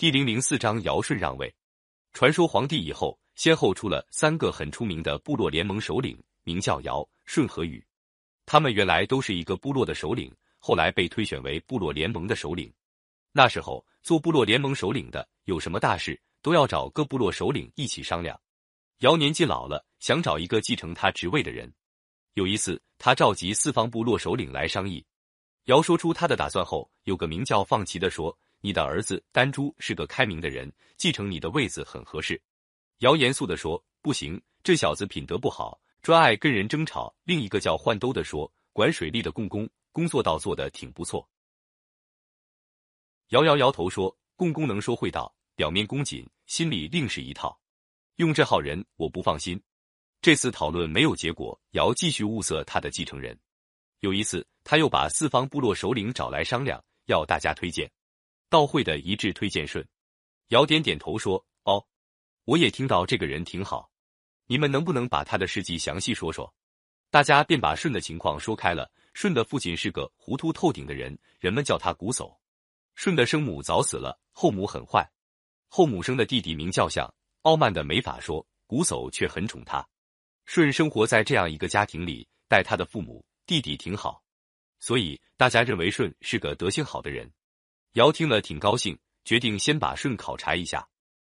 第零零四章尧舜让位。传说皇帝以后，先后出了三个很出名的部落联盟首领，名叫尧、舜和禹。他们原来都是一个部落的首领，后来被推选为部落联盟的首领。那时候做部落联盟首领的，有什么大事都要找各部落首领一起商量。尧年纪老了，想找一个继承他职位的人。有一次，他召集四方部落首领来商议。尧说出他的打算后，有个名叫放齐的说：“你的儿子丹朱是个开明的人，继承你的位子很合适。”尧严肃的说：“不行，这小子品德不好，专爱跟人争吵。”另一个叫换兜的说：“管水利的共工，工作倒做的挺不错。”尧摇摇头说：“共工能说会道，表面恭谨，心里另是一套。用这号人，我不放心。”这次讨论没有结果，尧继续物色他的继承人。有一次，他又把四方部落首领找来商量，要大家推荐。道会的一致推荐舜。尧点点头说：“哦，我也听到这个人挺好。你们能不能把他的事迹详细说说？”大家便把舜的情况说开了。舜的父亲是个糊涂透顶的人，人们叫他瞽叟。舜的生母早死了，后母很坏。后母生的弟弟名叫象，傲慢的没法说，瞽叟却很宠他。舜生活在这样一个家庭里，待他的父母弟弟挺好，所以大家认为舜是个德行好的人。尧听了挺高兴，决定先把舜考察一下。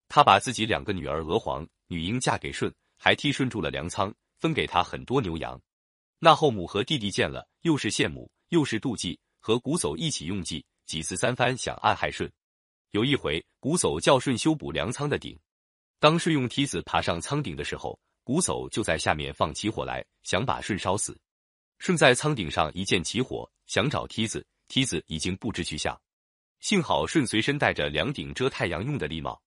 他把自己两个女儿娥皇、女英嫁给舜，还替舜筑了粮仓，分给他很多牛羊。那后母和弟弟见了，又是羡慕又是妒忌，和瞽叟一起用计。几次三番想暗害舜，有一回，瞽叟叫舜修补粮仓的顶。当舜用梯子爬上仓顶的时候，瞽叟就在下面放起火来，想把舜烧死。舜在仓顶上一见起火，想找梯子，梯子已经不知去向。幸好舜随身带着两顶遮太阳用的笠帽，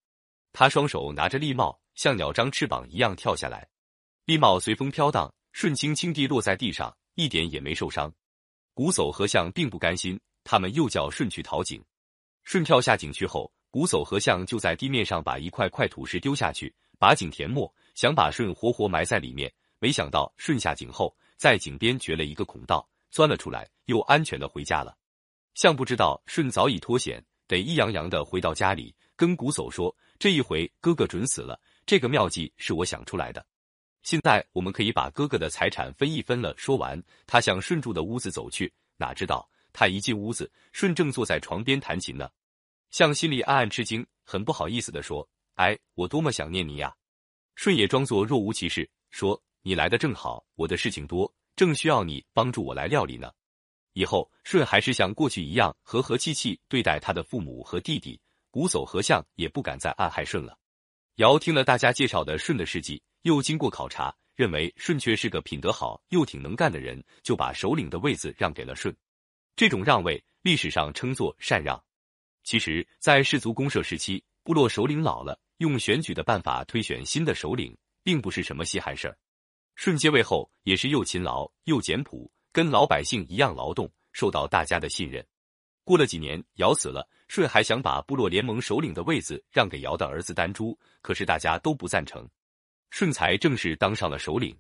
他双手拿着笠帽，像鸟张翅膀一样跳下来，笠帽随风飘荡，顺轻轻地落在地上，一点也没受伤。古叟和象并不甘心。他们又叫舜去讨井，舜跳下井去后，古叟和象就在地面上把一块块土石丢下去，把井填没，想把舜活活埋在里面。没想到舜下井后，在井边掘了一个孔道，钻了出来，又安全的回家了。象不知道舜早已脱险，得意洋洋的回到家里，跟瞽叟说：“这一回哥哥准死了，这个妙计是我想出来的。现在我们可以把哥哥的财产分一分了。”说完，他向舜住的屋子走去，哪知道。他一进屋子，舜正坐在床边弹琴呢。象心里暗暗吃惊，很不好意思的说：“哎，我多么想念你呀！”舜也装作若无其事，说：“你来的正好，我的事情多，正需要你帮助我来料理呢。”以后，舜还是像过去一样和和气气对待他的父母和弟弟，瞽叟和象也不敢再暗害舜了。尧听了大家介绍的舜的事迹，又经过考察，认为舜却是个品德好又挺能干的人，就把首领的位子让给了舜。这种让位，历史上称作禅让。其实，在氏族公社时期，部落首领老了，用选举的办法推选新的首领，并不是什么稀罕事儿。舜接位后，也是又勤劳又简朴，跟老百姓一样劳动，受到大家的信任。过了几年，尧死了，舜还想把部落联盟首领的位子让给尧的儿子丹朱，可是大家都不赞成。舜才正式当上了首领。